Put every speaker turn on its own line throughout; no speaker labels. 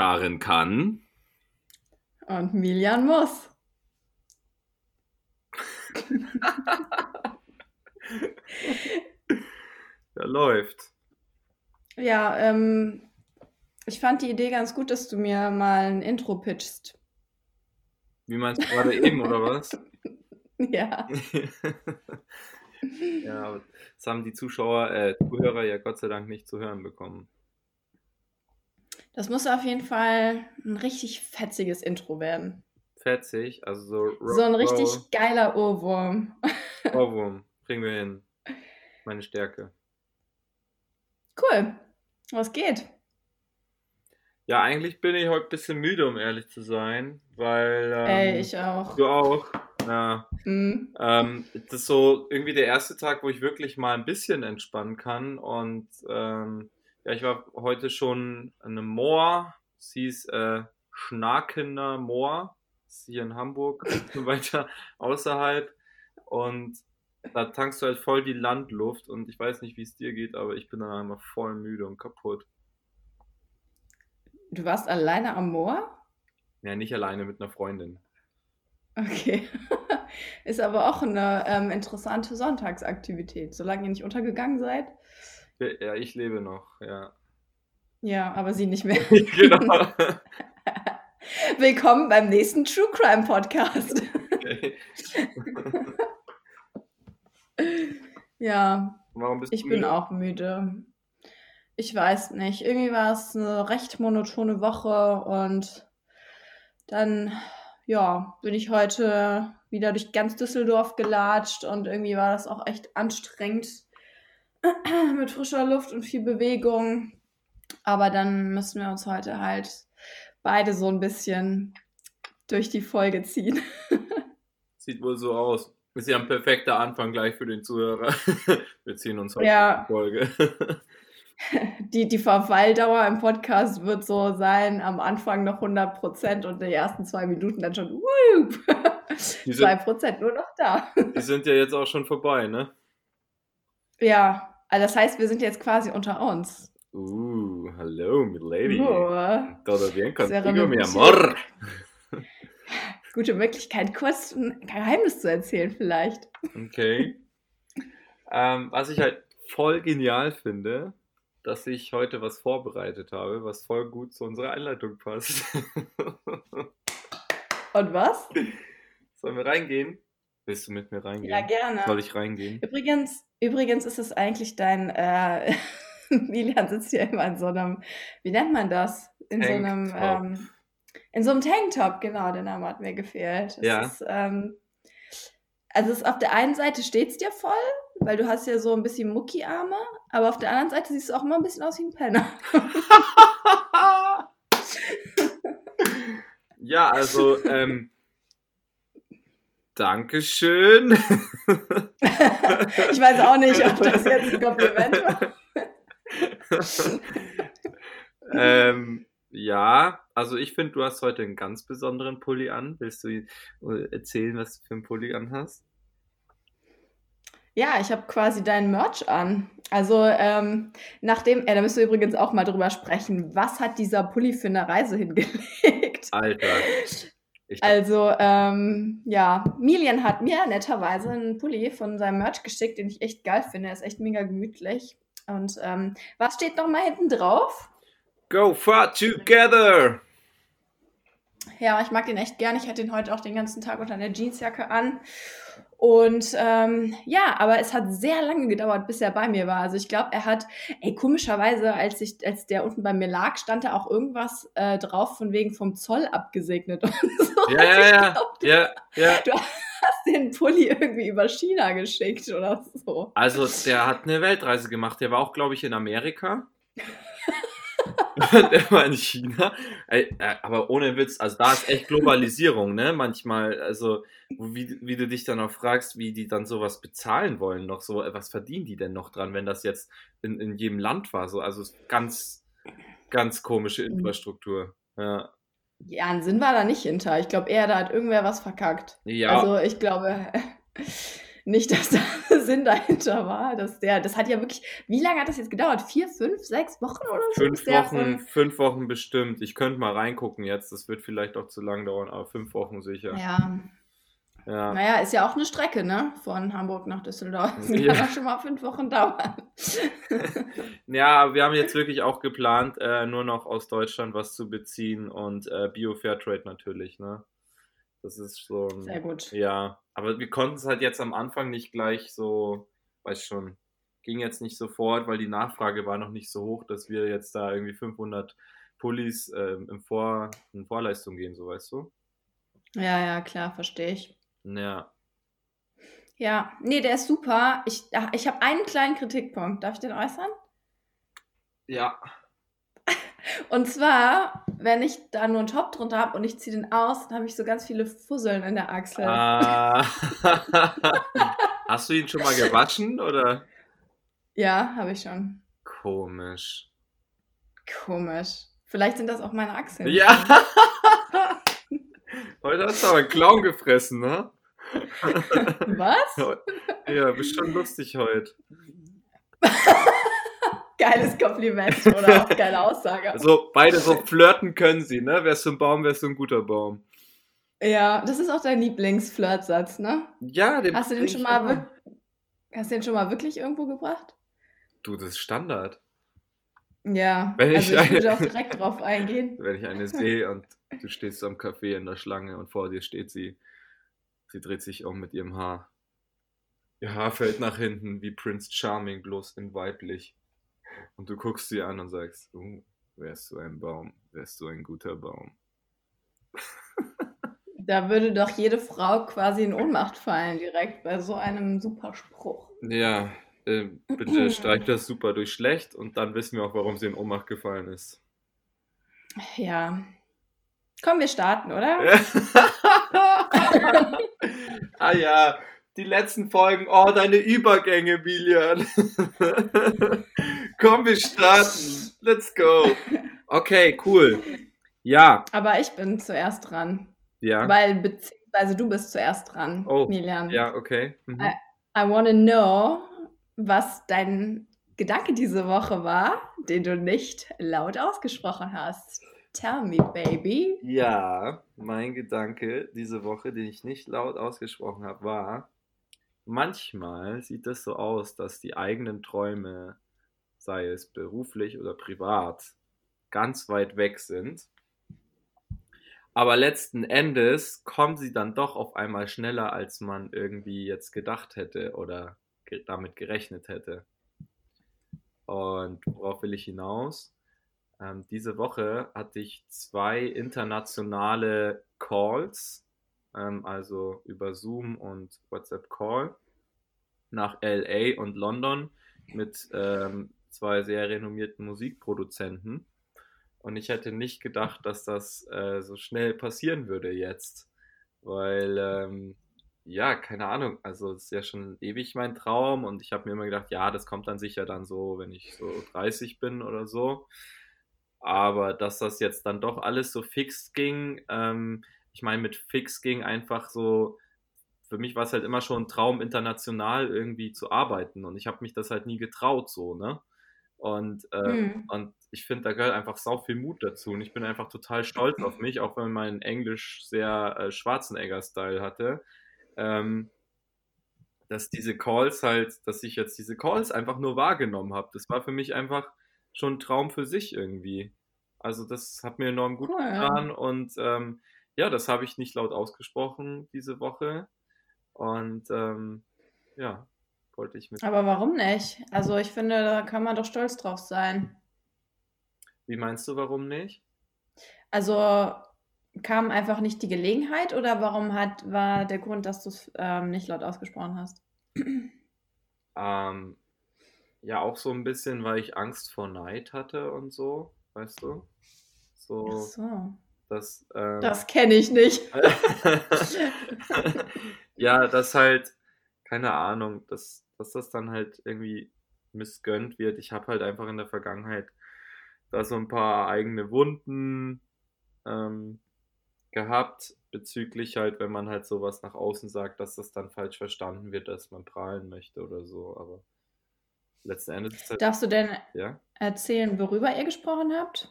Karin kann.
Und Milian muss.
ja, läuft.
Ja, ähm, ich fand die Idee ganz gut, dass du mir mal ein Intro pitchst.
Wie meinst du gerade eben, oder was?
Ja.
ja, das haben die Zuschauer, äh, Zuhörer ja Gott sei Dank nicht zu hören bekommen.
Das muss auf jeden Fall ein richtig fetziges Intro werden.
Fetzig, also so.
So ein richtig geiler Ohrwurm.
Ohrwurm, kriegen wir hin. Meine Stärke.
Cool. Was geht?
Ja, eigentlich bin ich heute ein bisschen müde, um ehrlich zu sein, weil. Ähm,
Ey, ich auch.
Du auch. Ja.
Mhm.
Ähm, das ist so irgendwie der erste Tag, wo ich wirklich mal ein bisschen entspannen kann. Und ähm, ja, ich war heute schon an einem Moor. Sie ist äh, Schnakener Moor. Das ist hier in Hamburg, weiter außerhalb. Und da tankst du halt voll die Landluft. Und ich weiß nicht, wie es dir geht, aber ich bin dann einmal voll müde und kaputt.
Du warst alleine am Moor?
Ja, nicht alleine mit einer Freundin.
Okay. Ist aber auch eine ähm, interessante Sonntagsaktivität, solange ihr nicht untergegangen seid.
Ja, ich lebe noch, ja.
Ja, aber sie nicht mehr.
genau.
Willkommen beim nächsten True Crime Podcast.
Okay.
ja,
Warum bist
ich
du
bin
müde?
auch müde. Ich weiß nicht. Irgendwie war es eine recht monotone Woche und dann, ja, bin ich heute wieder durch ganz Düsseldorf gelatscht und irgendwie war das auch echt anstrengend mit frischer Luft und viel Bewegung. Aber dann müssen wir uns heute halt beide so ein bisschen durch die Folge ziehen.
Sieht wohl so aus. Ist ja ein perfekter Anfang gleich für den Zuhörer. Wir ziehen uns heute
Ja.
in die Folge.
Die, die Verweildauer im Podcast wird so sein, am Anfang noch 100% und die ersten zwei Minuten dann schon,
Die sind,
2% nur noch da.
die sind ja jetzt auch schon vorbei, ne?
Ja, also das heißt, wir sind jetzt quasi unter uns.
Uh, hallo, mi lady.
Uh,
Todo bien contigo, mi
gute-
amor.
gute Möglichkeit, kurz ein Geheimnis zu erzählen vielleicht.
Okay. Ähm, was ich halt voll genial finde, dass ich heute was vorbereitet habe, was voll gut zu unserer Einleitung passt.
Und was?
Sollen wir reingehen? Willst du mit mir reingehen?
Ja, gerne.
Soll ich reingehen?
Übrigens, übrigens ist es eigentlich dein, äh, Milian sitzt hier immer in so einem, wie nennt man das? In so einem, ähm, in so einem Tanktop, genau, der Name hat mir gefehlt. Es
Ja.
Ist, ähm, also es ist auf der einen Seite steht es dir voll, weil du hast ja so ein bisschen Muckiarme, aber auf der anderen Seite siehst du auch immer ein bisschen aus wie ein Penner.
ja, also, ähm, Dankeschön.
ich weiß auch nicht, ob das jetzt ein Kompliment war.
ähm, ja, also ich finde, du hast heute einen ganz besonderen Pulli an. Willst du äh, erzählen, was du für einen Pulli an hast?
Ja, ich habe quasi deinen Merch an. Also, ähm, nachdem, äh, da müssen wir übrigens auch mal drüber sprechen, was hat dieser Pulli für eine Reise hingelegt?
Alter.
Also, ähm, ja, Milian hat mir netterweise einen Pulli von seinem Merch geschickt, den ich echt geil finde. Er ist echt mega gemütlich. Und ähm, was steht noch mal hinten drauf?
Go far together!
Ja, ich mag den echt gern. Ich hatte den heute auch den ganzen Tag unter einer Jeansjacke an. Und ähm, ja, aber es hat sehr lange gedauert, bis er bei mir war. Also ich glaube, er hat, ey, komischerweise, als ich, als der unten bei mir lag, stand da auch irgendwas äh, drauf von wegen vom Zoll abgesegnet und so.
Ja,
Also
ja,
glaub,
Ja, ja.
Du hast den Pulli irgendwie über China geschickt oder so.
Also, der hat eine Weltreise gemacht. Der war auch, glaube ich, in Amerika. der war in China. Äh, aber ohne Witz, also da ist echt Globalisierung, ne? Manchmal, also wie, wie du dich dann auch fragst, wie die dann sowas bezahlen wollen, noch so, was verdienen die denn noch dran, wenn das jetzt in, in jedem Land war? So, also ganz, ganz komische Infrastruktur. Ja.
Ja, ein Sinn war da nicht hinter. Ich glaube eher, da hat irgendwer was verkackt.
Ja,
Also ich glaube, nicht, dass da Sinn dahinter war, dass der, das hat ja wirklich, wie lange hat das jetzt gedauert? Vier, fünf, sechs Wochen oder so?
Fünf Wochen, fünf Wochen bestimmt. Ich könnte mal reingucken jetzt, das wird vielleicht auch zu lang dauern, aber fünf Wochen sicher.
Ja. Ja. Naja, ist ja auch eine Strecke, ne? Von Hamburg nach Düsseldorf. Das
Ja.
kann auch schon mal fünf Wochen dauern.
Ja, wir haben jetzt wirklich auch geplant, äh, nur noch aus Deutschland was zu beziehen und äh, Bio Fairtrade natürlich, ne? Das ist so ein,
Sehr gut.
Ja, aber wir konnten es halt jetzt am Anfang nicht gleich so, weiß schon, ging jetzt nicht sofort, weil die Nachfrage war noch nicht so hoch, dass wir jetzt da irgendwie 500 Pullis ähm, im Vor in Vorleistung gehen, so weißt du?
Ja, ja, klar, verstehe ich.
Ja.
Ja, nee, der ist super. Ich, ach, ich habe einen kleinen Kritikpunkt. Darf ich den äußern?
Ja.
Und zwar, wenn ich da nur einen Top drunter habe und ich ziehe den aus, dann habe ich so ganz viele Fusseln in der Achsel.
Ah. Hast du ihn schon mal gewaschen oder?
Ja, habe ich schon.
Komisch.
Komisch. Vielleicht sind das auch meine Achseln.
Ja. Heute hast du aber einen Clown gefressen, ne?
Was?
Ja, bist schon lustig heute.
Geiles Kompliment oder auch geile Aussage.
Also beide so flirten können sie, ne? Wärst du ein Baum, wärst du ein guter Baum.
Ja, das ist auch dein Lieblingsflirtsatz, ne?
Ja, den
Hast du den schon mal, hast du den schon mal wirklich irgendwo gebracht?
Du, das ist Standard.
Ja,
Wenn ich
also ich würde auch direkt drauf eingehen.
Wenn ich eine sehe und du stehst am Café in der Schlange und vor dir steht sie, sie dreht sich um mit ihrem Haar. Ihr Haar fällt nach hinten wie Prince Charming, bloß in weiblich. Und du guckst sie an und sagst, uh, wärst du ein Baum, wärst du ein guter Baum.
Da würde doch jede Frau quasi in Ohnmacht fallen direkt bei so einem super Spruch.
Ja, äh, bitte streich das super durch schlecht und dann wissen wir auch, warum sie in Ohnmacht gefallen ist.
Ja. Komm, wir starten, oder?
ah ja, die letzten Folgen. Oh, deine Übergänge, Bilian. Komm, wir starten. Let's go. Okay, cool. Ja,
Aber ich bin zuerst dran.
ja.
Weil, beziehungsweise du bist zuerst dran,
Oh,
Milian.
Ja, okay. Mhm.
Äh, I wanna know, was dein Gedanke diese Woche war, den du nicht laut ausgesprochen hast. Tell me, baby.
Ja, mein Gedanke diese Woche, den ich nicht laut ausgesprochen habe, war, manchmal sieht es so aus, dass die eigenen Träume, sei es beruflich oder privat, ganz weit weg sind. Aber letzten Endes kommen sie dann doch auf einmal schneller, als man irgendwie jetzt gedacht hätte oder ge damit gerechnet hätte. Und worauf will ich hinaus? Ähm, diese Woche hatte ich zwei internationale Calls, ähm, also über Zoom und WhatsApp Call nach LA und London mit ähm, zwei sehr renommierten Musikproduzenten. Und ich hätte nicht gedacht, dass das äh, so schnell passieren würde jetzt. Weil, ähm, ja, keine Ahnung, also es ist ja schon ewig mein Traum und ich habe mir immer gedacht, ja, das kommt dann sicher dann so, wenn ich so 30 bin oder so. Aber dass das jetzt dann doch alles so fix ging, ähm, ich meine, mit fix ging einfach so, für mich war es halt immer schon ein Traum, international irgendwie zu arbeiten und ich habe mich das halt nie getraut so, ne? Und, äh,
Hm.
und ich finde, da gehört einfach sau viel Mut dazu und ich bin einfach total stolz auf mich, auch wenn mein Englisch sehr äh, Schwarzenegger-Style hatte. Ähm, dass diese Calls halt, dass ich jetzt diese Calls einfach nur wahrgenommen habe. Das war für mich einfach schon ein Traum für sich irgendwie. Also das hat mir enorm gut
Cool.
getan und ähm, ja, das habe ich nicht laut ausgesprochen diese Woche. Und ähm, ja, wollte ich mit.
Aber warum nicht? Also ich finde, da kann man doch stolz drauf sein.
Wie meinst du, warum nicht?
Also kam einfach nicht die Gelegenheit oder warum hat, war der Grund, dass du es ähm, nicht laut ausgesprochen hast?
Ähm, ja, auch so ein bisschen, weil ich Angst vor Neid hatte und so, weißt du?
Ach
So,
so.
dass. Ähm,
Das kenne ich nicht.
ja, das halt, keine Ahnung, dass, dass das dann halt irgendwie missgönnt wird. Ich habe halt einfach in der Vergangenheit da so ein paar eigene Wunden. Ähm, gehabt bezüglich halt, wenn man halt sowas nach außen sagt, dass das dann falsch verstanden wird, dass man prahlen möchte oder so. Aber letzten Endes ist
halt, Darfst du denn
ja?
erzählen, worüber ihr gesprochen habt?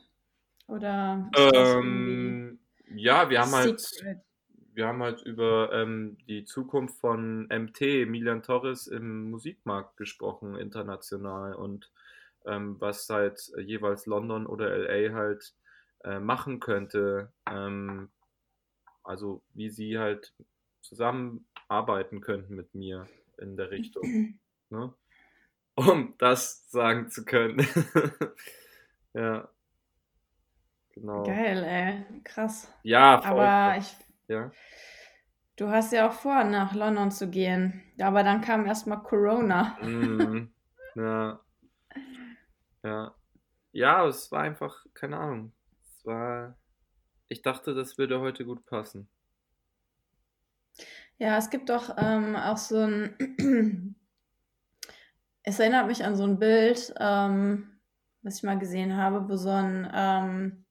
Oder
ähm, ja, wir haben halt wir haben halt über ähm, die Zukunft von MT, Milan Torres, im Musikmarkt gesprochen, international und ähm, was halt jeweils London oder LA halt äh, machen könnte. Ähm, also wie sie halt zusammenarbeiten könnten mit mir in der Richtung. ne? Um das sagen zu können. ja.
Genau. Geil, ey. Krass.
Ja,
voll. Aber ich.
Ja.
Du hast ja auch vor, nach London zu gehen. Aber dann kam erstmal Corona.
Mm, ja. Ja. Ja, es war einfach, keine Ahnung. Es war. Ich dachte, das würde heute gut passen.
Ja, es gibt doch ähm, auch so ein. es erinnert mich an so ein Bild, ähm, was ich mal gesehen habe, wo so ein ähm,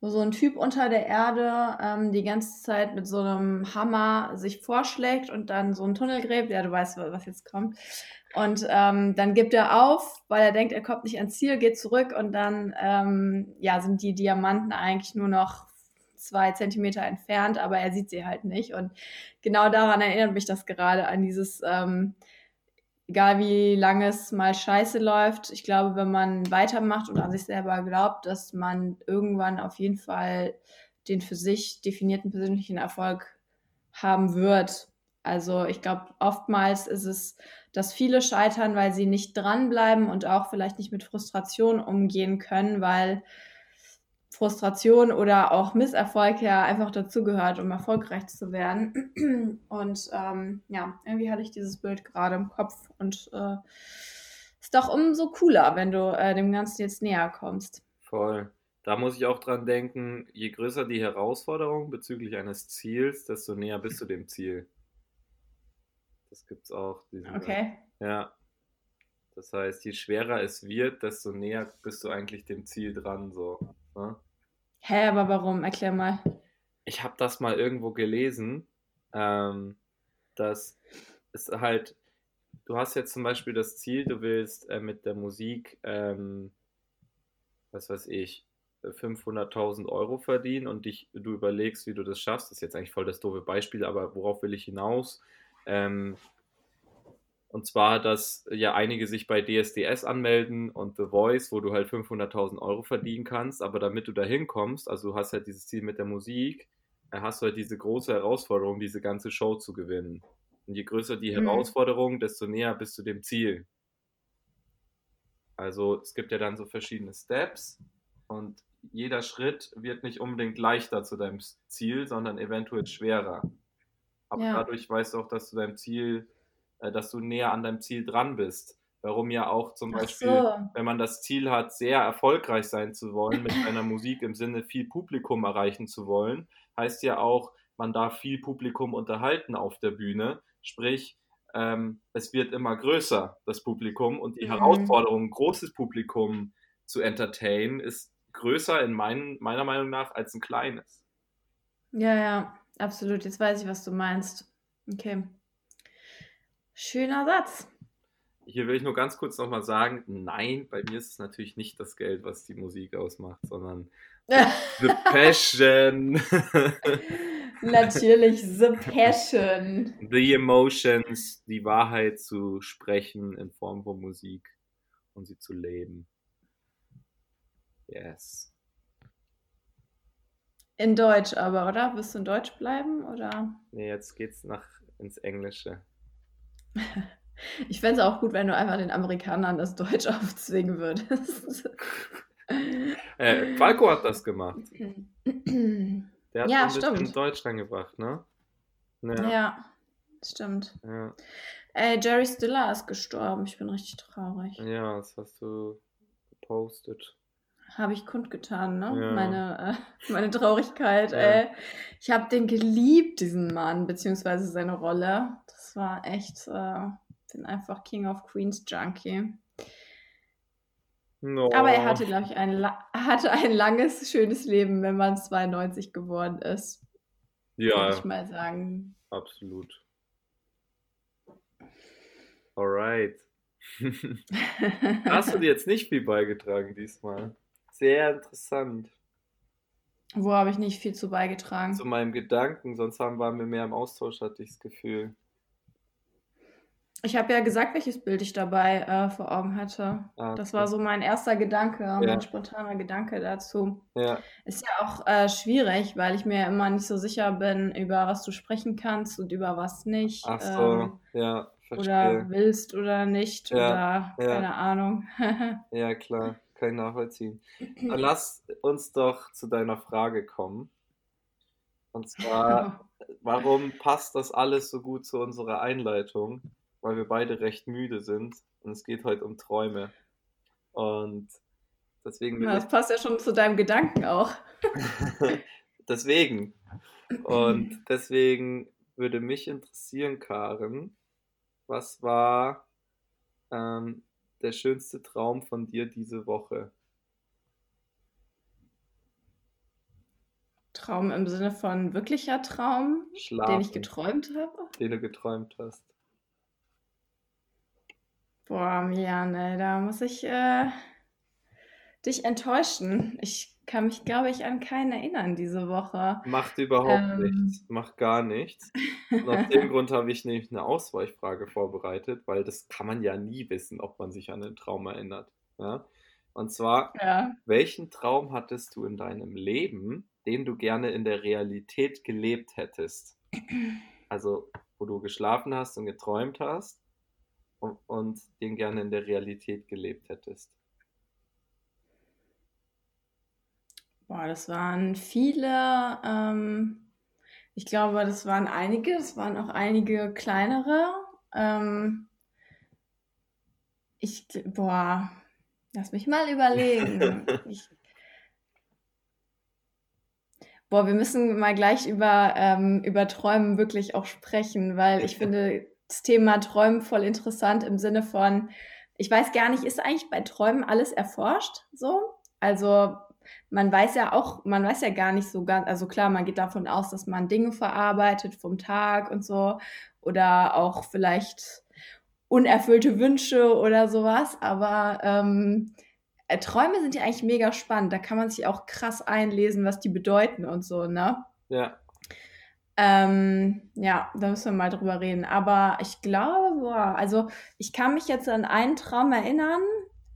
so ein Typ unter der Erde ähm, die ganze Zeit mit so einem Hammer sich vorschlägt und dann so einen Tunnel gräbt. Ja, du weißt, was jetzt kommt. Und ähm, dann gibt er auf, weil er denkt, er kommt nicht ans Ziel, geht zurück und dann ähm, ja, sind die Diamanten eigentlich nur noch zwei Zentimeter entfernt, aber er sieht sie halt nicht. Und genau daran erinnert mich das gerade an dieses ähm, egal wie lange es mal scheiße läuft, ich glaube, wenn man weitermacht und an sich selber glaubt, dass man irgendwann auf jeden Fall den für sich definierten persönlichen Erfolg haben wird. Also ich glaube, oftmals ist es, dass viele scheitern, weil sie nicht dranbleiben und auch vielleicht nicht mit Frustration umgehen können, weil Frustration oder auch Misserfolg ja einfach dazugehört, um erfolgreich zu werden. Und ähm, ja, irgendwie hatte ich dieses Bild gerade im Kopf und äh, ist doch umso cooler, wenn du äh, dem Ganzen jetzt näher kommst.
Voll. Da muss ich auch dran denken, je größer die Herausforderung bezüglich eines Ziels, desto näher bist du dem Ziel. Das gibt's auch.
okay.
Ja. Das heißt, je schwerer es wird, desto näher bist du eigentlich dem Ziel dran, so. Ne?
Hä, aber warum? Erklär mal.
Ich habe das mal irgendwo gelesen, ähm, dass es halt, du hast jetzt zum Beispiel das Ziel, du willst äh, mit der Musik, ähm, was weiß ich, 500.000 Euro verdienen und dich, du überlegst, wie du das schaffst. Das ist jetzt eigentlich voll das doofe Beispiel, aber worauf will ich hinaus? Ähm, und zwar, dass ja einige sich bei DSDS anmelden und The Voice, wo du halt 500.000 Euro verdienen kannst. Aber damit du da hinkommst, also du hast halt dieses Ziel mit der Musik, äh, hast du halt diese große Herausforderung, diese ganze Show zu gewinnen. Und je größer die mhm. Herausforderung, desto näher bist du dem Ziel. Also es gibt ja dann so verschiedene Steps und jeder Schritt wird nicht unbedingt leichter zu deinem Ziel, sondern eventuell schwerer. Aber ja. dadurch weißt du auch, dass du deinem Ziel dass du näher an deinem Ziel dran bist. Warum ja auch zum Ach Beispiel, so. wenn man das Ziel hat, sehr erfolgreich sein zu wollen mit einer Musik im Sinne viel Publikum erreichen zu wollen, heißt ja auch, man darf viel Publikum unterhalten auf der Bühne. Sprich, ähm, es wird immer größer, das Publikum, und die mhm. Herausforderung, ein großes Publikum zu entertainen, ist größer in mein, meiner Meinung nach als ein kleines.
Ja, ja, absolut. Jetzt weiß ich, was du meinst. Okay. Schöner Satz.
Hier will ich nur ganz kurz nochmal sagen, nein, bei mir ist es natürlich nicht das Geld, was die Musik ausmacht, sondern the passion.
natürlich, the passion.
The emotions, die Wahrheit zu sprechen in Form von Musik und sie zu leben. Yes.
In Deutsch aber, oder? Wirst du in Deutsch bleiben, oder?
Nee, jetzt geht's nach ins Englische.
Ich fände es auch gut, wenn du einfach den Amerikanern das Deutsch aufzwingen würdest.
Äh, Falco hat das gemacht. Der hat
ja, stimmt.
Deutsch reingebracht, ne?
Ja, ja stimmt.
Ja.
Ey, Jerry Stiller ist gestorben. Ich bin richtig traurig.
Ja, das hast du gepostet.
Habe ich kundgetan, ne? Ja. Meine, äh, meine Traurigkeit. Ja. Ey. Ich habe den geliebt, diesen Mann, beziehungsweise seine Rolle. Das war echt, äh, bin einfach King of Queens Junkie. No. Aber er hatte, glaube ich, ein, hatte ein langes, schönes Leben, wenn man 92 geworden ist.
Ja,
würde ich mal sagen.
absolut. Alright. Hast du dir jetzt nicht viel beigetragen diesmal? Sehr interessant.
Wo habe ich nicht viel zu beigetragen?
Zu meinem Gedanken, sonst haben, waren wir mehr im Austausch, hatte ich das Gefühl.
Ich habe ja gesagt, welches Bild ich dabei äh, vor Augen hatte.
Ah,
Das
okay.
war so mein erster Gedanke,
Ja.
mein spontaner Gedanke dazu.
Ja,
Ist ja auch äh, schwierig, weil ich mir immer nicht so sicher bin, über was du sprechen kannst und über was nicht.
ach so,
Ähm,
ja,
oder
verstehe.
willst oder nicht
Ja,
oder keine Ahnung.
Ja, klar, kann ich nachvollziehen. Dann lass uns doch zu deiner Frage kommen. Und zwar, warum passt das alles so gut zu unserer Einleitung? Weil wir beide recht müde sind und es geht heute um Träume. Und deswegen
Na, Das passt ja schon zu deinem Gedanken auch.
deswegen. Und deswegen würde mich interessieren, Karen, was war ähm, der schönste Traum von dir diese Woche?
Traum im Sinne von wirklicher Traum, den ich
Schlafen,
geträumt habe.
den du geträumt hast.
Boah, ey, da muss ich äh, dich enttäuschen. Ich kann mich, glaube ich, an keinen erinnern diese Woche.
Macht überhaupt
Ähm.
nichts, macht gar nichts. Und aus dem Grund habe ich nämlich eine Ausweichfrage vorbereitet, weil das kann man ja nie wissen, ob man sich an einen Traum erinnert. Ja? Und zwar,
Ja.
welchen Traum hattest du in deinem Leben, den du gerne in der Realität gelebt hättest? Also, wo du geschlafen hast und geträumt hast und, und den gerne in der Realität gelebt hättest.
Boah, das waren viele. Ähm, ich glaube, das waren einige. Es waren auch einige kleinere. Ähm, ich, boah, lass mich mal überlegen. Ich, boah, wir müssen mal gleich über, ähm, über Träumen wirklich auch sprechen, weil ich finde das Thema Träumen voll interessant im Sinne von, ich weiß gar nicht, ist eigentlich bei Träumen alles erforscht so? Also man weiß ja auch, man weiß ja gar nicht so ganz, also klar, man geht davon aus, dass man Dinge verarbeitet vom Tag und so oder auch vielleicht unerfüllte Wünsche oder sowas, aber ähm, äh, Träume sind ja eigentlich mega spannend, da kann man sich auch krass einlesen, was die bedeuten und so, ne?
Ja,
Ähm, ja, da müssen wir mal drüber reden. Aber ich glaube, boah, also ich kann mich jetzt an einen Traum erinnern,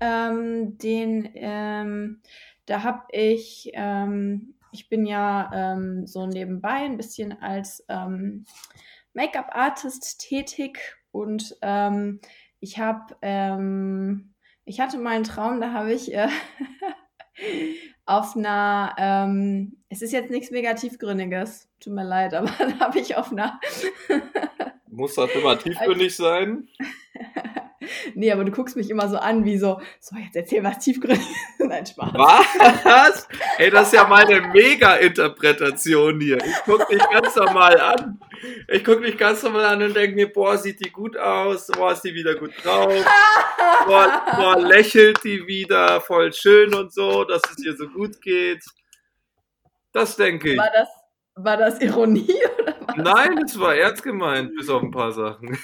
ähm, den, ähm, da habe ich, ähm, ich bin ja ähm, so nebenbei ein bisschen als ähm, Make-up-Artist tätig und ich habe, ich hatte mal einen Traum, da habe ich äh, auf einer, ähm, es ist jetzt nichts mega tiefgründiges, tut mir leid, aber da habe ich auf einer,
muss das immer tiefgründig sein?
nee, aber du guckst mich immer so an, wie so, so, jetzt erzähl was tiefgründiges, nein, Spaß.
Was? Ey, das ist ja meine Mega-Interpretation hier. Ich guck dich ganz normal an. Ich guck dich ganz normal an und denke mir, boah, sieht die gut aus, boah, ist die wieder gut drauf, boah, boah, lächelt die wieder, voll schön und so, dass es ihr so gut geht. Das denke ich.
War das, war das Ironie oder was?
Nein, es war ernst gemeint, bis auf ein paar Sachen.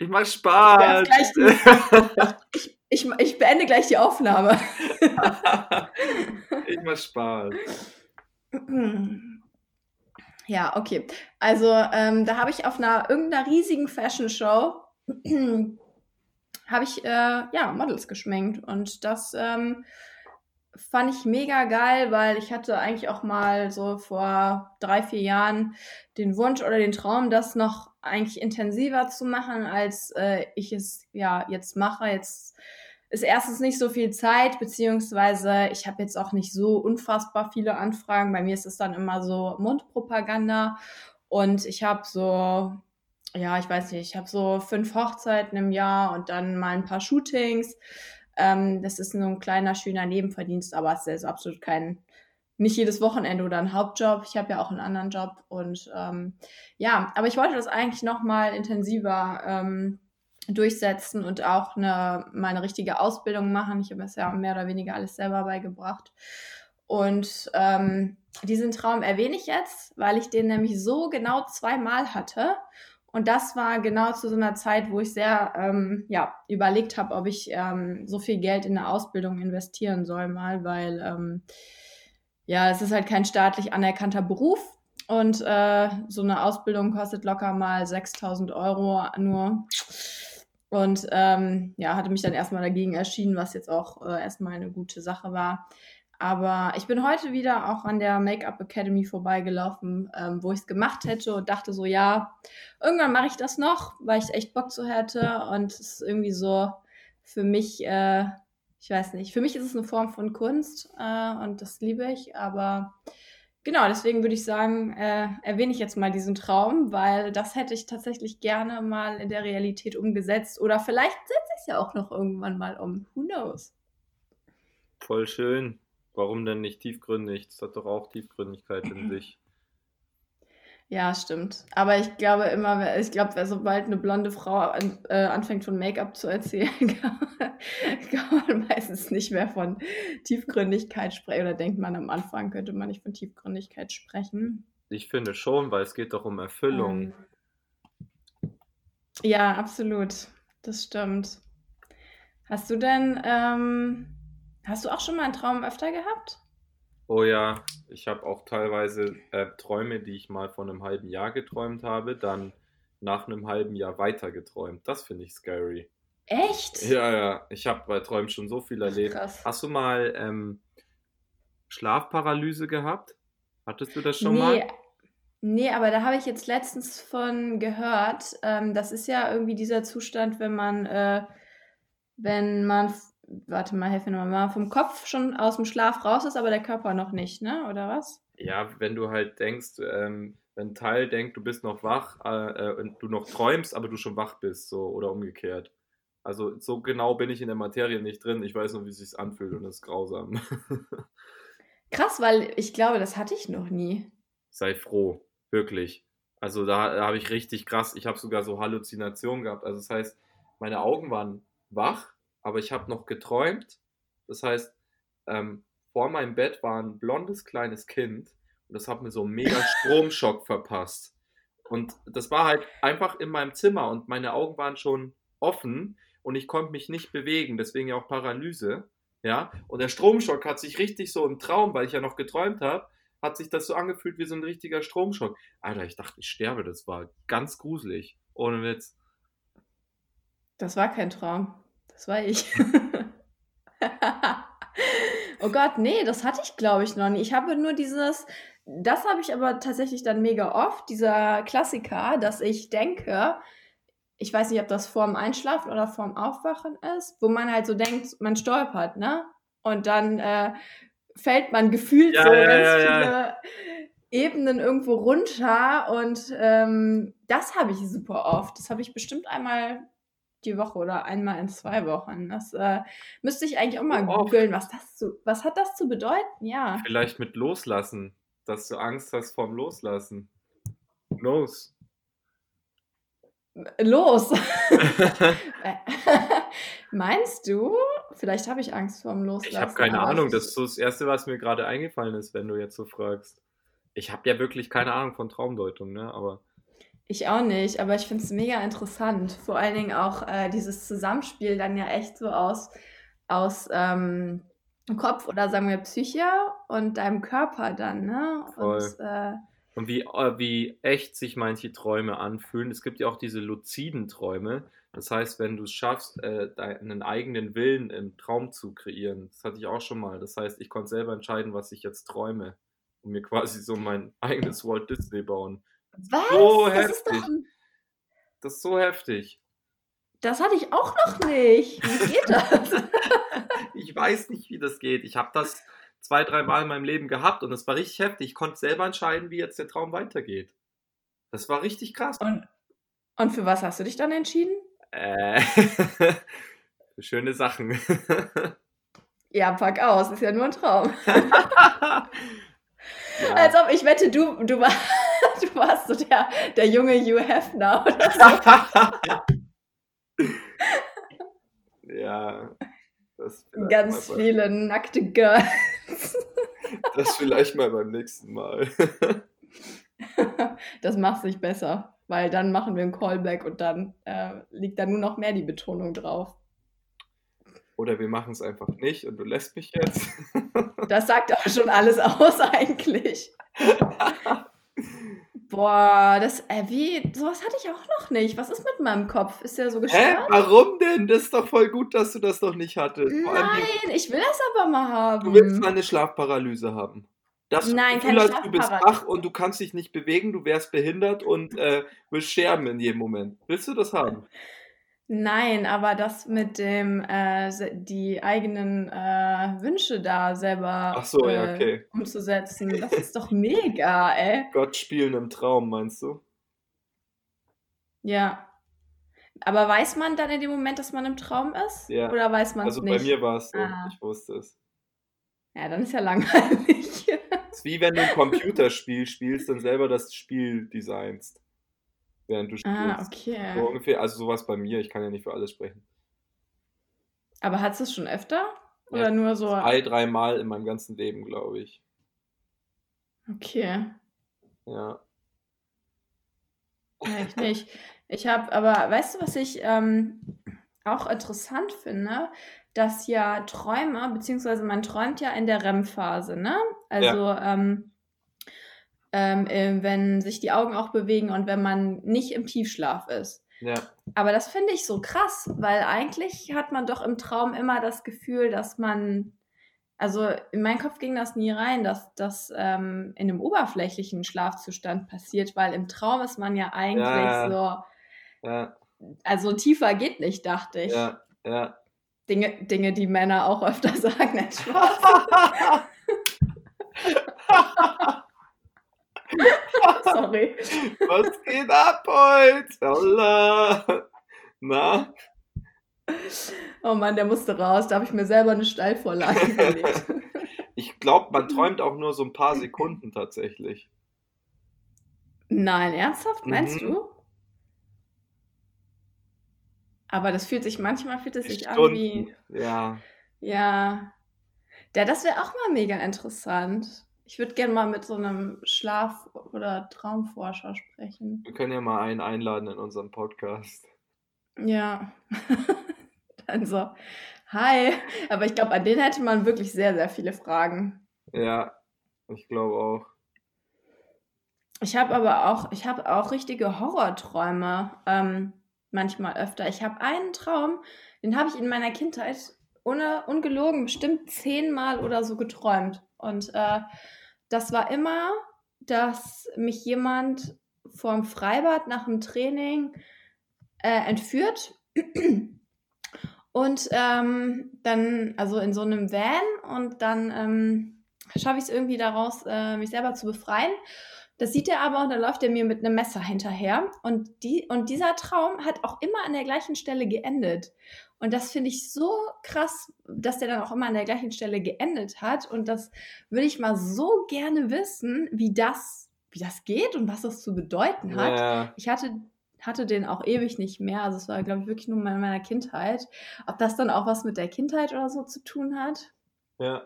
Ich mach Spaß.
Ich, ich, ich beende gleich die Aufnahme.
Ich mach Spaß.
Ja, okay. Also, ähm, da habe ich auf einer irgendeiner riesigen Fashion Show habe ich äh, ja Models geschminkt und das ähm, fand ich mega geil, weil ich hatte eigentlich auch mal so vor drei, vier Jahren den Wunsch oder den Traum, das noch eigentlich intensiver zu machen, als äh, ich es ja jetzt mache. Jetzt ist erstens nicht so viel Zeit, beziehungsweise ich habe jetzt auch nicht so unfassbar viele Anfragen. Bei mir ist es dann immer so Mundpropaganda und ich habe so, ja, ich weiß nicht, ich habe so fünf Hochzeiten im Jahr und dann mal ein paar Shootings. Ähm, das ist nur ein kleiner, schöner Nebenverdienst, aber es ist absolut kein, nicht jedes Wochenende oder ein Hauptjob. Ich habe ja auch einen anderen Job und ähm, ja, aber ich wollte das eigentlich noch mal intensiver ähm, durchsetzen und auch eine, mal eine richtige Ausbildung machen. Ich habe es ja mehr oder weniger alles selber beigebracht. Und ähm, diesen Traum erwähne ich jetzt, weil ich den nämlich so genau zweimal hatte. Und das war genau zu so einer Zeit, wo ich sehr ähm, ja, überlegt habe, ob ich ähm, so viel Geld in eine Ausbildung investieren soll, mal, weil ähm, ja, es ist halt kein staatlich anerkannter Beruf. Und äh, so eine Ausbildung kostet locker mal 6000 Euro nur. Und ähm, ja, hatte mich dann erstmal dagegen erschienen, was jetzt auch äh, erstmal eine gute Sache war. Aber ich bin heute wieder auch an der Make-up Academy vorbeigelaufen, ähm, wo ich es gemacht hätte und dachte so, ja, irgendwann mache ich das noch, weil ich echt Bock zu hätte. Und es ist irgendwie so für mich, äh, ich weiß nicht, für mich ist es eine Form von Kunst äh, und das liebe ich. Aber genau, deswegen würde ich sagen, äh, erwähne ich jetzt mal diesen Traum, weil das hätte ich tatsächlich gerne mal in der Realität umgesetzt. Oder vielleicht setze ich es ja auch noch irgendwann mal um. Who knows?
Voll schön. Warum denn nicht tiefgründig? Das hat doch auch Tiefgründigkeit in sich.
Ja, stimmt. Aber ich glaube immer, ich glaube, sobald eine blonde Frau an, äh, anfängt von Make-up zu erzählen, kann, kann, man meistens nicht mehr von Tiefgründigkeit sprechen. Oder denkt man am Anfang, könnte man nicht von Tiefgründigkeit sprechen.
Ich finde schon, weil es geht doch um Erfüllung.
Ähm, ja, absolut. Das stimmt. Hast du denn ähm, Hast du auch schon mal einen Traum öfter gehabt?
Oh ja, ich habe auch teilweise äh, Träume, die ich mal vor einem halben Jahr geträumt habe, dann nach einem halben Jahr weiter geträumt. Das finde ich scary.
Echt?
Ja, ja. Ich habe bei Träumen schon so viel erlebt. Krass. Hast du mal ähm, Schlafparalyse gehabt? Hattest du das schon nee. mal?
Nee, aber da habe ich jetzt letztens von gehört. Ähm, das ist ja irgendwie dieser Zustand, wenn man, äh, wenn man warte mal, helfe mir nochmal, vom Kopf schon aus dem Schlaf raus ist, aber der Körper noch nicht, ne? Oder was?
Ja, wenn du halt denkst, ähm, wenn ein Teil denkt, du bist noch wach äh, und du noch träumst, aber du schon wach bist, so oder umgekehrt. Also so genau bin ich in der Materie nicht drin. Ich weiß nur, wie es sich anfühlt und es ist grausam.
Krass, weil ich glaube, das hatte ich noch nie.
Sei froh, wirklich. Also da, da habe ich richtig krass, ich habe sogar so Halluzinationen gehabt. Also das heißt, meine Augen waren wach, aber ich habe noch geträumt. Das heißt, ähm, vor meinem Bett war ein blondes kleines Kind und das hat mir so einen mega Stromschock verpasst. Und das war halt einfach in meinem Zimmer und meine Augen waren schon offen und ich konnte mich nicht bewegen, deswegen ja auch Paralyse. Ja, und der Stromschock hat sich richtig so im Traum, weil ich ja noch geträumt habe, hat sich das so angefühlt wie so ein richtiger Stromschock. Alter, ich dachte, ich sterbe, das war ganz gruselig. Ohne Witz.
Das war kein Traum. Das war ich. oh Gott, nee, das hatte ich glaube ich noch nie. Ich habe nur dieses, das habe ich aber tatsächlich dann mega oft, dieser Klassiker, dass ich denke, ich weiß nicht, ob das vorm Einschlafen oder vorm Aufwachen ist, wo man halt so denkt, man stolpert, ne? Und dann äh, fällt man gefühlt ja, so ja, ganz ja, viele Ebenen irgendwo runter und ähm, das habe ich super oft. Das habe ich bestimmt einmal die Woche oder einmal in zwei Wochen. Das äh, müsste ich eigentlich auch mal oh, googeln, was das zu, was hat das zu bedeuten? Ja.
Vielleicht mit Loslassen, dass du Angst hast vorm Loslassen. Los.
Los. Meinst du? Vielleicht habe ich Angst vorm Loslassen.
Ich habe keine Ahnung. Das ist so das Erste, was mir gerade eingefallen ist, wenn du jetzt so fragst. Ich habe ja wirklich keine Ahnung von Traumdeutung, ne? Aber
ich auch nicht, aber ich finde es mega interessant. Vor allen Dingen auch äh, dieses Zusammenspiel dann ja echt so aus, aus ähm, Kopf oder sagen wir Psyche und deinem Körper dann, ne?
Voll. Und, äh, und wie, äh, wie echt sich manche Träume anfühlen. Es gibt ja auch diese luziden Träume. Das heißt, wenn du es schaffst, äh, deinen eigenen Willen im Traum zu kreieren, das hatte ich auch schon mal. Das heißt, ich konnte selber entscheiden, was ich jetzt träume und mir quasi so mein eigenes Walt Disney bauen.
Was? So das
heftig. Ist doch... Das ist so heftig.
Das hatte ich auch noch nicht. Wie geht das?
ich weiß nicht, wie das geht. Ich habe das zwei, drei Mal in meinem Leben gehabt und es war richtig heftig. Ich konnte selber entscheiden, wie jetzt der Traum weitergeht. Das war richtig krass.
Und, und für was hast du dich dann entschieden?
Äh, für schöne Sachen.
ja, pack aus, ist ja nur ein Traum. ja. Als ob ich wette, du, du, war, du warst so der, der junge Hugh Hefner oder
so. ja.
Ganz viele nackte Girls.
Das vielleicht mal beim nächsten Mal.
das macht sich besser, weil dann machen wir einen Callback und dann äh, liegt da nur noch mehr die Betonung drauf.
Oder wir machen es einfach nicht und du lässt mich jetzt.
das sagt auch schon alles aus eigentlich. Boah, das, äh, wie, sowas hatte ich auch noch nicht. Was ist mit meinem Kopf? Ist der so gestört? Hä,
warum denn? Das ist doch voll gut, dass du das noch nicht hattest.
Nein, ich will das aber mal haben.
Du willst mal eine Schlafparalyse haben. Das
Nein, keine
Gefühl, du bist wach und du kannst dich nicht bewegen, du wärst behindert und äh, willst sterben in jedem Moment. Willst du das haben?
Nein, aber das mit dem, äh, die eigenen äh, Wünsche da selber
so, ja,
äh,
okay.
umzusetzen, das ist doch mega, ey.
Gott spielen im Traum, meinst du?
Ja. Aber weiß man dann in dem Moment, dass man im Traum ist?
Ja.
Oder weiß man es
Also
nicht?
bei mir war es so,
Ah.
ich wusste es.
Ja, dann ist ja langweilig.
Es ist wie wenn du ein Computerspiel spielst und selber das Spiel designst. Während du spielst.
ah, okay.
So ungefähr, also sowas bei mir, ich kann ja nicht für alles sprechen.
Aber hat es schon öfter? Oder
Ja,
nur so?
Zwei, dreimal in meinem ganzen Leben, glaube ich.
Okay.
Ja.
Ja, ich nicht. Ich habe, aber weißt du, was ich ähm, auch interessant finde? Dass ja Träume, beziehungsweise man träumt ja in der REM-Phase, ne? Also, ähm, ähm, äh, wenn sich die Augen auch bewegen und wenn man nicht im Tiefschlaf ist.
Ja.
Aber das finde ich so krass, weil eigentlich hat man doch im Traum immer das Gefühl, dass man, also in meinen Kopf ging das nie rein, dass das ähm, in einem oberflächlichen Schlafzustand passiert, weil im Traum ist man ja eigentlich
Ja.
so,
Ja,
also tiefer geht nicht, dachte ich.
ja, ja.
Dinge, Dinge, die Männer auch öfter sagen, nicht Spaß. Sorry.
Was geht ab heute? Allah. Na?
Oh Mann, der musste raus. Da habe ich mir selber eine Steilvorlage gelegt.
Ich glaube, man träumt auch nur so ein paar Sekunden tatsächlich.
Nein, ernsthaft? Meinst
Mhm.
du? Aber das fühlt sich, manchmal fühlt es sich an
Stunden.
wie,
Ja.
ja. Ja, das wäre auch mal mega interessant. Ich würde gerne mal mit so einem Schlaf- oder Traumforscher sprechen.
Wir können ja mal einen einladen in unserem Podcast.
Ja. Dann so, hi. Aber ich glaube, an den hätte man wirklich sehr, sehr viele Fragen.
Ja, ich glaube auch.
Ich habe aber auch, ich habe auch richtige Horrorträume ähm, manchmal öfter. Ich habe einen Traum, den habe ich in meiner Kindheit ohne ungelogen bestimmt zehnmal oder so geträumt. Und äh, das war immer, dass mich jemand vorm Freibad nach dem Training äh, entführt und ähm, dann, also in so einem Van und dann ähm, schaffe ich es irgendwie daraus, äh, mich selber zu befreien. Das sieht er aber und dann läuft er mir mit einem Messer hinterher. Und, die, und dieser Traum hat auch immer an der gleichen Stelle geendet. Und das finde ich so krass, dass der dann auch immer an der gleichen Stelle geendet hat. Und das würde ich mal so gerne wissen, wie das, wie das geht und was das zu bedeuten hat.
Ja,
Ich hatte, hatte den auch ewig nicht mehr. Also es war, glaube ich, wirklich nur in meiner Kindheit. Ob das dann auch was mit der Kindheit oder so zu tun hat?
ja.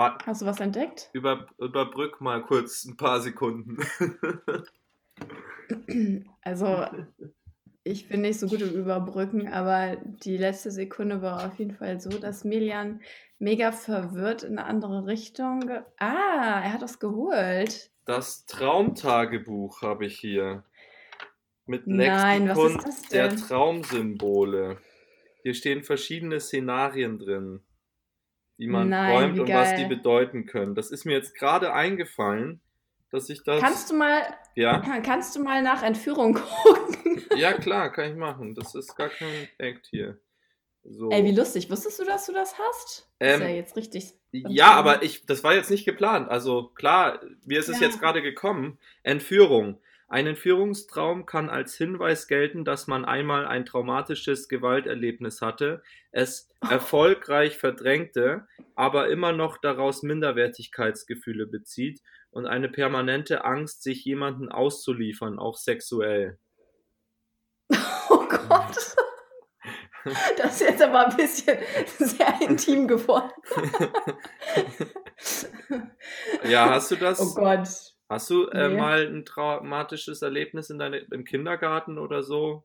Wa-
Hast du was entdeckt?
Über, überbrück mal kurz ein paar Sekunden.
Also, ich bin nicht so gut im Überbrücken, aber die letzte Sekunde war auf jeden Fall so, dass Melian mega verwirrt in eine andere Richtung. Ah, er hat das geholt.
Das Traumtagebuch habe ich hier. Mit
Nein,
Lexikon der? Traumsymbole. Hier stehen verschiedene Szenarien drin, die man
Nein,
träumt und was die bedeuten können. Das ist mir jetzt gerade eingefallen, dass ich das.
Kannst du mal,
ja,
kannst du mal nach Entführung gucken?
ja, klar, kann ich machen. Das ist gar kein Act hier. So.
Ey, wie lustig. Wusstest du, dass du das hast?
Ähm,
ist ja jetzt richtig.
Ja, aber ich, das war jetzt nicht geplant. Also klar, mir ist es
Ja.
jetzt gerade gekommen. Entführung. Ein Entführungstraum kann als Hinweis gelten, dass man einmal ein traumatisches Gewalterlebnis hatte, es erfolgreich verdrängte, aber immer noch daraus Minderwertigkeitsgefühle bezieht und eine permanente Angst, sich jemanden auszuliefern, auch sexuell.
Oh Gott. Das ist jetzt aber ein bisschen sehr intim geworden.
ja, hast du das?
Oh Gott.
Hast du äh,
Nee.
mal ein traumatisches Erlebnis in deine, im Kindergarten oder so?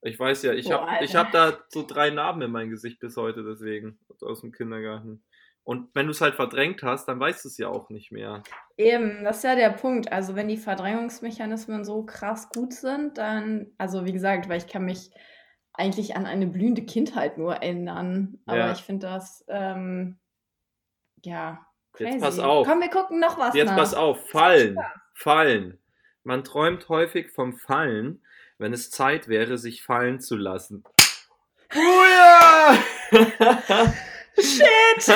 Ich weiß ja, ich habe hab da so drei Narben in meinem Gesicht bis heute, deswegen, aus dem Kindergarten. Und wenn du es halt verdrängt hast, dann weißt du es ja auch nicht mehr.
Eben, das ist ja der Punkt. Also wenn die Verdrängungsmechanismen so krass gut sind, dann, also wie gesagt, weil ich kann mich eigentlich an eine blühende Kindheit nur erinnern. Aber
Ja.
ich finde das, ähm, ja, crazy.
Jetzt pass auf.
Komm, wir gucken noch was
Jetzt
nach.
pass auf, Fallen. Fallen. Man träumt häufig vom Fallen, wenn es Zeit wäre, sich fallen zu lassen. Buja!
Shit!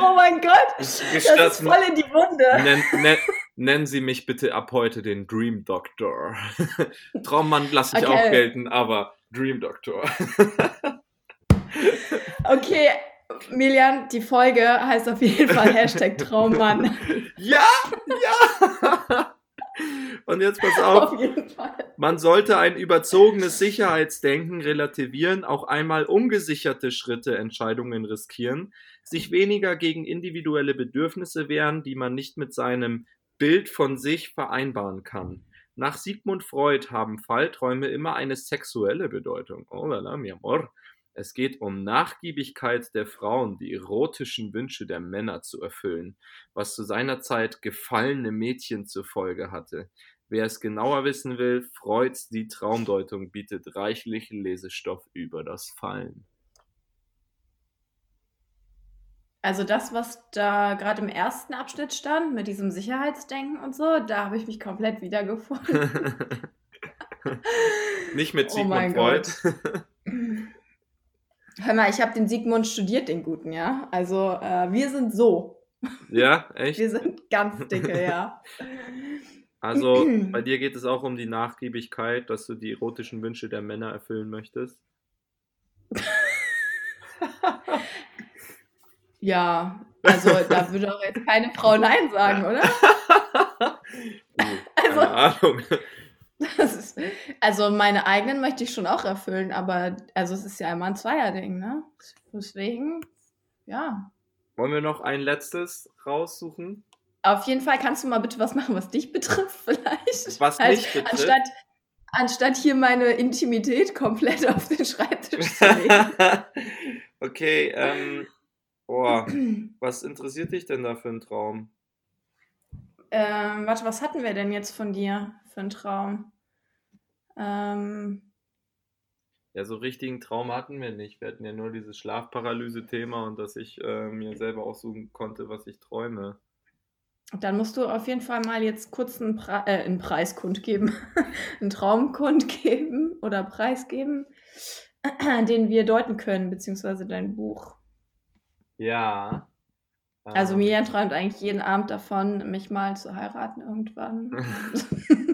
Oh mein Gott! Das ist
Gestatten,
voll in die Wunde.
nenn, nenn, nennen Sie mich bitte ab heute den Dream Doctor. Traummann lasse ich
Okay.
auch gelten, aber Dream Doctor.
Okay, Milian, die Folge heißt auf jeden Fall Hashtag Traummann.
ja, ja. Und jetzt pass auf.
Auf jeden Fall.
Man sollte ein überzogenes Sicherheitsdenken relativieren, auch einmal ungesicherte Schritte, Entscheidungen riskieren, sich weniger gegen individuelle Bedürfnisse wehren, die man nicht mit seinem Bild von sich vereinbaren kann. Nach Sigmund Freud haben Fallträume immer eine sexuelle Bedeutung. Oh la la, mi amor. Es geht um Nachgiebigkeit der Frauen, die erotischen Wünsche der Männer zu erfüllen, was zu seiner Zeit gefallene Mädchen zur Folge hatte. Wer es genauer wissen will, Freuds Die Traumdeutung bietet reichlich Lesestoff über das Fallen.
Also das, was da gerade im ersten Abschnitt stand, mit diesem Sicherheitsdenken und so, da habe ich mich komplett wiedergefunden.
Nicht mit
Oh
Sigmund
mein
Freud.
Hör mal, ich habe den Sigmund studiert, den guten, ja. Also äh, wir sind so.
ja, echt?
Wir sind ganz dicke, ja.
Also bei dir geht es auch um die Nachgiebigkeit, dass du die erotischen Wünsche der Männer erfüllen möchtest.
Ja, also da würde auch jetzt keine Frau Nein sagen, oder?
Uh,
Also-
keine Ahnung.
Ist, also meine eigenen möchte ich schon auch erfüllen, aber also es ist ja immer ein Zweierding, ne? Deswegen, ja.
Wollen wir noch ein letztes raussuchen?
Auf jeden Fall kannst du mal bitte was machen, was dich betrifft, vielleicht.
Was
Halt,
mich betrifft.
Anstatt, anstatt hier meine Intimität komplett auf den Schreibtisch zu legen.
okay, ähm, boah, was interessiert dich denn da für ein Traum?
ähm, warte, was hatten wir denn jetzt von dir für einen Traum? Ähm,
Ja, so richtigen Traum hatten wir nicht. Wir hatten ja nur dieses Schlafparalyse-Thema und dass ich äh, mir selber aussuchen konnte, was ich träume.
dann musst du auf jeden Fall mal jetzt kurz einen, Pre äh, einen Preis kundgeben, einen Traum kundgeben oder Preis geben, den wir deuten können, beziehungsweise dein Buch.
Ja.
Also
ähm,
Miriam träumt eigentlich jeden Abend davon, mich mal zu heiraten irgendwann.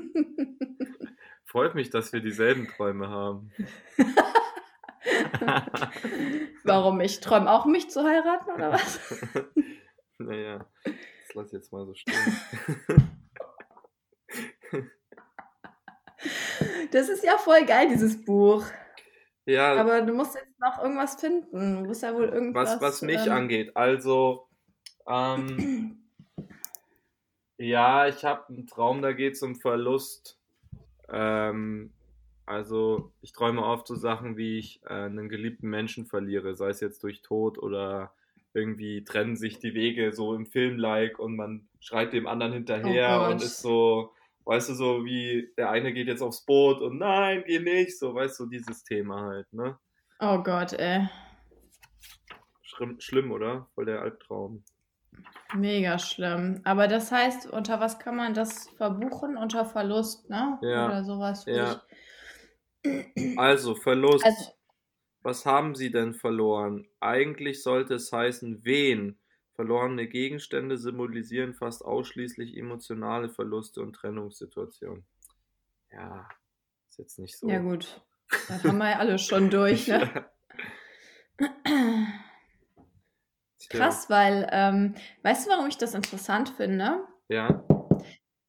Freut mich, dass wir dieselben Träume haben.
Warum? Ich träume auch, mich zu heiraten oder was?
naja, das lass ich jetzt mal so stehen.
Das ist ja voll geil, dieses Buch.
ja,
Aber du musst jetzt noch irgendwas finden. Du musst ja wohl irgendwas.
was, was mich
ähm,
angeht, also, ähm, ja, ich habe einen Traum, da geht es um Verlust. Ähm, also, ich träume oft so Sachen, wie ich äh, einen geliebten Menschen verliere, sei es jetzt durch Tod oder irgendwie trennen sich die Wege so im Film-like und man schreit dem anderen hinterher
Oh
und ist so, weißt du, so wie der eine geht jetzt aufs Boot und nein, geh nicht, so, weißt du, dieses Thema halt, ne?
Oh Gott, ey.
Schlimm, schlimm oder? Voll der Albtraum.
Mega schlimm. Aber das heißt, unter was kann man das verbuchen? Unter Verlust, ne?
Ja.
Oder sowas.
Ja.
ich-
Also, Verlust.
Also,
Was haben Sie denn verloren? Eigentlich sollte es heißen, wen? Verlorene Gegenstände symbolisieren fast ausschließlich emotionale Verluste und Trennungssituationen. Ja, ist jetzt nicht so.
ja gut. Das haben wir ja alle schon durch, ne?
Tja.
Krass, weil, ähm, weißt du, warum ich das interessant finde?
Ja,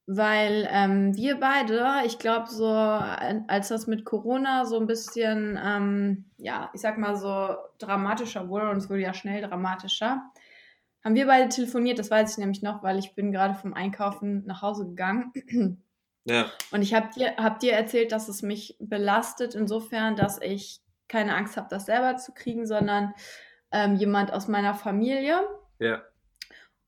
weil ähm, wir beide, ich glaube, so als das mit Corona so ein bisschen, ähm, ja, ich sag mal so dramatischer wurde und es wurde ja schnell dramatischer, haben wir beide telefoniert. Das weiß ich nämlich noch, weil ich bin gerade vom Einkaufen nach Hause gegangen.
Ja.
Und ich habe dir, hab dir erzählt, dass es mich belastet, insofern, dass ich keine Angst habe, das selber zu kriegen, sondern ähm, jemand aus meiner Familie.
Ja.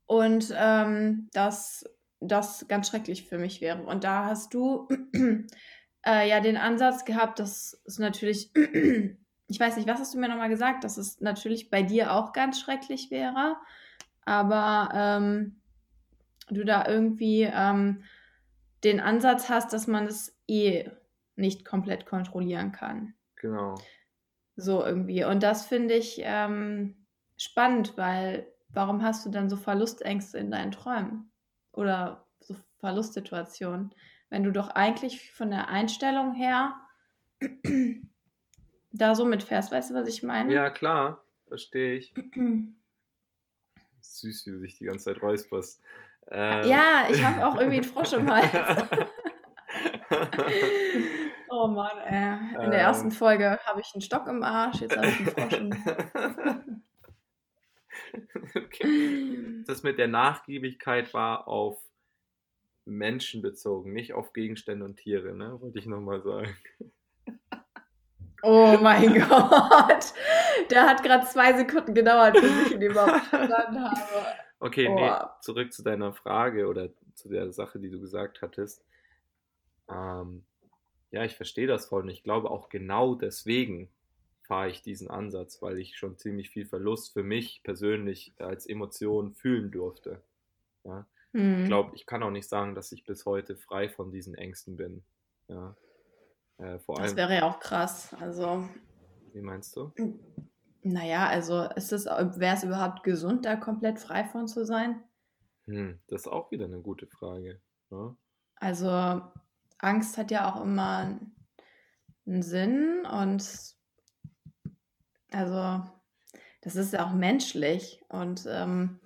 Und ähm, dass das ganz schrecklich für mich wäre. Und da hast du äh, ja den Ansatz gehabt, dass es natürlich, ich weiß nicht, was hast du mir nochmal gesagt, dass es natürlich bei dir auch ganz schrecklich wäre, aber ähm, du da irgendwie ähm, den Ansatz hast, dass man es eh nicht komplett kontrollieren kann.
Genau.
So irgendwie. Und das finde ich ähm, spannend, weil warum hast du dann so Verlustängste in deinen Träumen? Oder so Verlustsituationen? Wenn du doch eigentlich von der Einstellung her da so mitfährst, weißt du, was ich meine?
Ja, klar, verstehe ich. Süß, wie du dich die ganze Zeit räusperst.
Ähm. Ja, ich habe auch irgendwie einen Frosch im Hals. oh Mann, ey. In ähm. der ersten Folge habe ich einen Stock im Arsch, jetzt habe ich einen Frosch im
okay. Das mit der Nachgiebigkeit war auf Menschen bezogen, nicht auf Gegenstände und Tiere, ne? Wollte ich nochmal sagen.
Oh mein Gott. Der hat gerade zwei Sekunden gedauert, bis ich ihn überhaupt verstanden habe.
Okay, oh. nee, zurück zu deiner Frage oder zu der Sache, die du gesagt hattest. Ähm, ja, ich verstehe das voll und ich glaube auch genau deswegen fahre ich diesen Ansatz, weil ich schon ziemlich viel Verlust für mich persönlich als Emotion fühlen durfte. Ja? Mhm. Ich glaube, ich kann auch nicht sagen, dass ich bis heute frei von diesen Ängsten bin. Ja.
Äh, das wäre ja auch krass. Also.
Wie meinst du?
Naja, also ist es, wäre es überhaupt gesund, da komplett frei von zu sein?
Hm, das ist auch wieder eine gute Frage. Ja? Ne?
Also Angst hat ja auch immer einen Sinn und also das ist ja auch menschlich und ähm,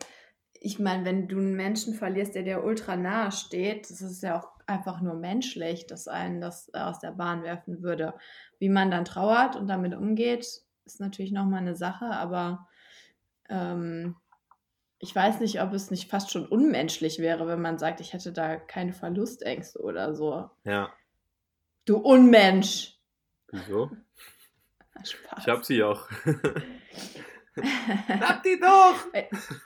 ich meine, wenn du einen Menschen verlierst, der dir ultra nahe steht, das ist ja auch einfach nur menschlich, dass einen das aus der Bahn werfen würde. Wie man dann trauert und damit umgeht, ist natürlich nochmal eine Sache, aber ähm, ich weiß nicht, ob es nicht fast schon unmenschlich wäre, wenn man sagt, ich hätte da keine Verlustängste oder so.
Ja.
Du Unmensch.
Wieso? Spaß. Ich hab sie auch. Hab die doch!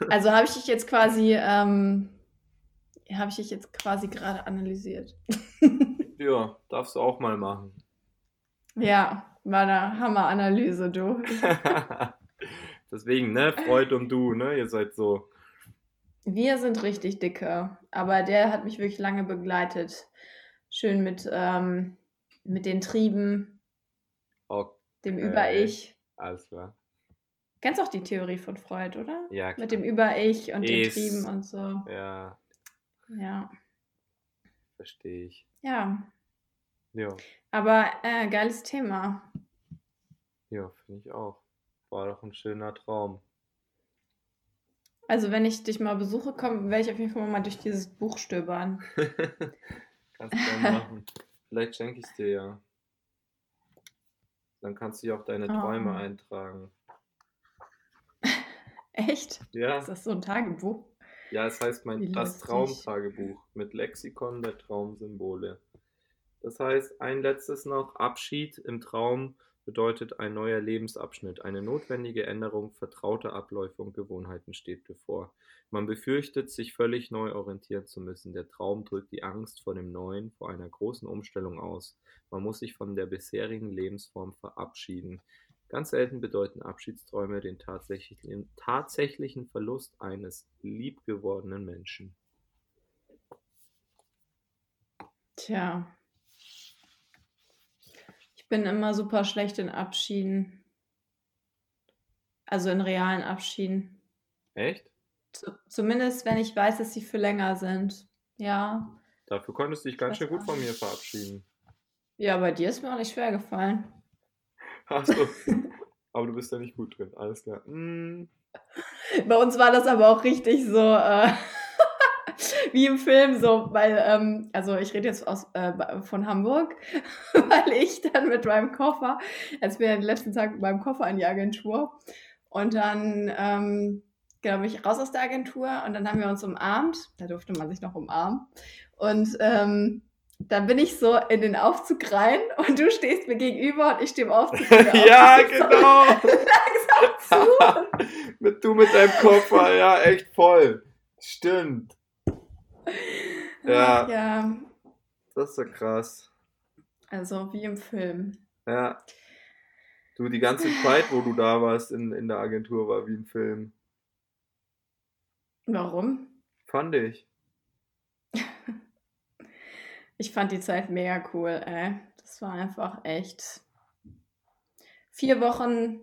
Also habe ich dich jetzt quasi, ähm, habe ich dich jetzt quasi gerade analysiert.
ja, darfst du auch mal machen.
Ja, war eine Hammeranalyse, du.
Deswegen, ne, Freud und du, ne, ihr seid so.
Wir sind richtig dicke, aber der hat mich wirklich lange begleitet. Schön mit, ähm, mit den Trieben, okay. dem Über-Ich.
Alles klar.
Kennst auch die Theorie von Freud, oder?
Ja, klar.
Mit dem Über-Ich und den Trieben und so.
Ja.
Ja.
Verstehe ich.
Ja.
Ja.
Aber äh, geiles Thema.
Ja, finde ich auch. War doch ein schöner Traum.
Also, wenn ich dich mal besuche, werde ich auf jeden Fall mal durch dieses Buch stöbern.
kannst du gerne machen. Vielleicht schenke ich es dir ja. Dann kannst du ja auch deine oh. Träume eintragen.
Echt?
Ja.
Ist das so ein Tagebuch?
Ja, es heißt mein das Traumtagebuch mit Lexikon der Traumsymbole. Das heißt, ein letztes noch, Abschied im Traum bedeutet ein neuer Lebensabschnitt. Eine notwendige Änderung vertrauter Abläufe und Gewohnheiten steht bevor. Man befürchtet, sich völlig neu orientieren zu müssen. Der Traum drückt die Angst vor dem Neuen, vor einer großen Umstellung aus. Man muss sich von der bisherigen Lebensform verabschieden. Ganz selten bedeuten Abschiedsträume den tatsächlichen, tatsächlichen Verlust eines liebgewordenen Menschen.
Tja. Ich bin immer super schlecht in Abschieden. Also in realen Abschieden.
Echt?
zumindest wenn ich weiß, dass sie für länger sind. Ja.
Dafür konntest du dich ganz schön gut von mir verabschieden.
Ja, bei dir ist mir auch nicht schwer gefallen.
Achso. aber du bist da nicht gut drin. Alles klar. Mm.
Bei uns war das aber auch richtig so. Äh wie im Film so, weil, ähm, also ich rede jetzt aus, äh, von Hamburg, weil ich dann mit meinem Koffer, als wir den letzten Tag mit meinem Koffer in die Agentur und dann, ähm, genau, bin ich raus aus der Agentur und dann haben wir uns umarmt, da durfte man sich noch umarmen und ähm, dann bin ich so in den Aufzug rein und du stehst mir gegenüber und ich stehe im Aufzug.
ja, genau. langsam zu. mit du mit deinem Koffer, ja, echt voll. Stimmt. Ja. ja. Das ist so krass.
Also wie im Film.
Ja. Du, die ganze Zeit, wo du da warst in, in der Agentur, war wie im Film.
Warum?
Fand ich.
ich fand die Zeit mega cool, ey. Das war einfach echt. Vier Wochen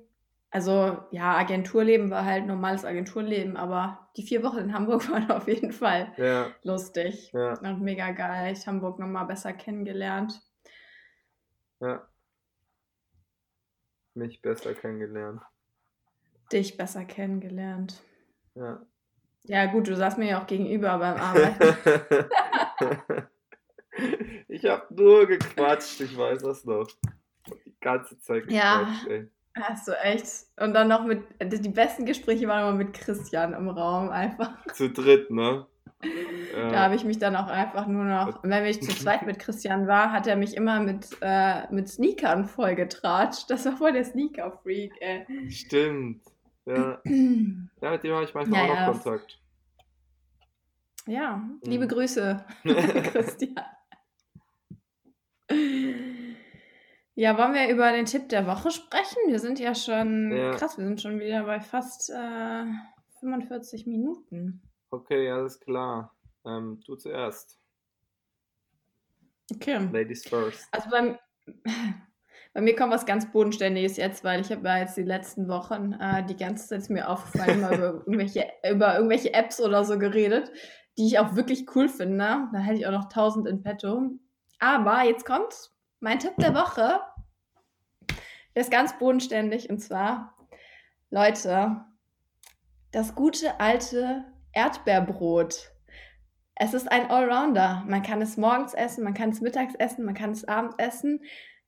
also ja, Agenturleben war halt normales Agenturleben, aber die vier Wochen in Hamburg waren auf jeden Fall ja. lustig ja. und mega geil. Ich Hamburg nochmal besser kennengelernt.
Ja. Mich besser kennengelernt.
Dich besser kennengelernt.
Ja.
Ja, gut, du saßt mir ja auch gegenüber beim Arbeiten.
ich hab nur gequatscht, ich weiß das noch. Die ganze Zeit gequatscht,
ja. ey. Hast du echt. Und dann noch mit, die besten Gespräche waren immer mit Christian im Raum einfach.
Zu dritt, ne?
Da habe ich mich dann auch einfach nur noch, wenn ich zu zweit mit Christian war, hat er mich immer mit, äh, mit Sneakern vollgetratscht. Das war voll der Sneaker-Freak, ey.
Stimmt. Ja. ja, mit dem habe ich manchmal ja, auch noch Kontakt.
Ja, liebe mhm. Grüße, Christian. Ja, wollen wir über den Tipp der Woche sprechen? Wir sind ja schon, ja. krass, wir sind schon wieder bei fast äh, 45 Minuten.
Okay, alles klar. Ähm, du zuerst.
Okay.
Ladies first.
Also beim, bei mir kommt was ganz Bodenständiges jetzt, weil ich habe ja jetzt die letzten Wochen äh, die ganze Zeit mir aufgefallen, mal über irgendwelche, über irgendwelche Apps oder so geredet, die ich auch wirklich cool finde. Da hätte ich auch noch 1000 in petto. Aber jetzt kommt's mein Tipp der Woche ist ganz bodenständig und zwar, Leute, das gute alte Erdbeerbrot. Es ist ein Allrounder. Man kann es morgens essen, man kann es mittags essen, man kann es abends essen.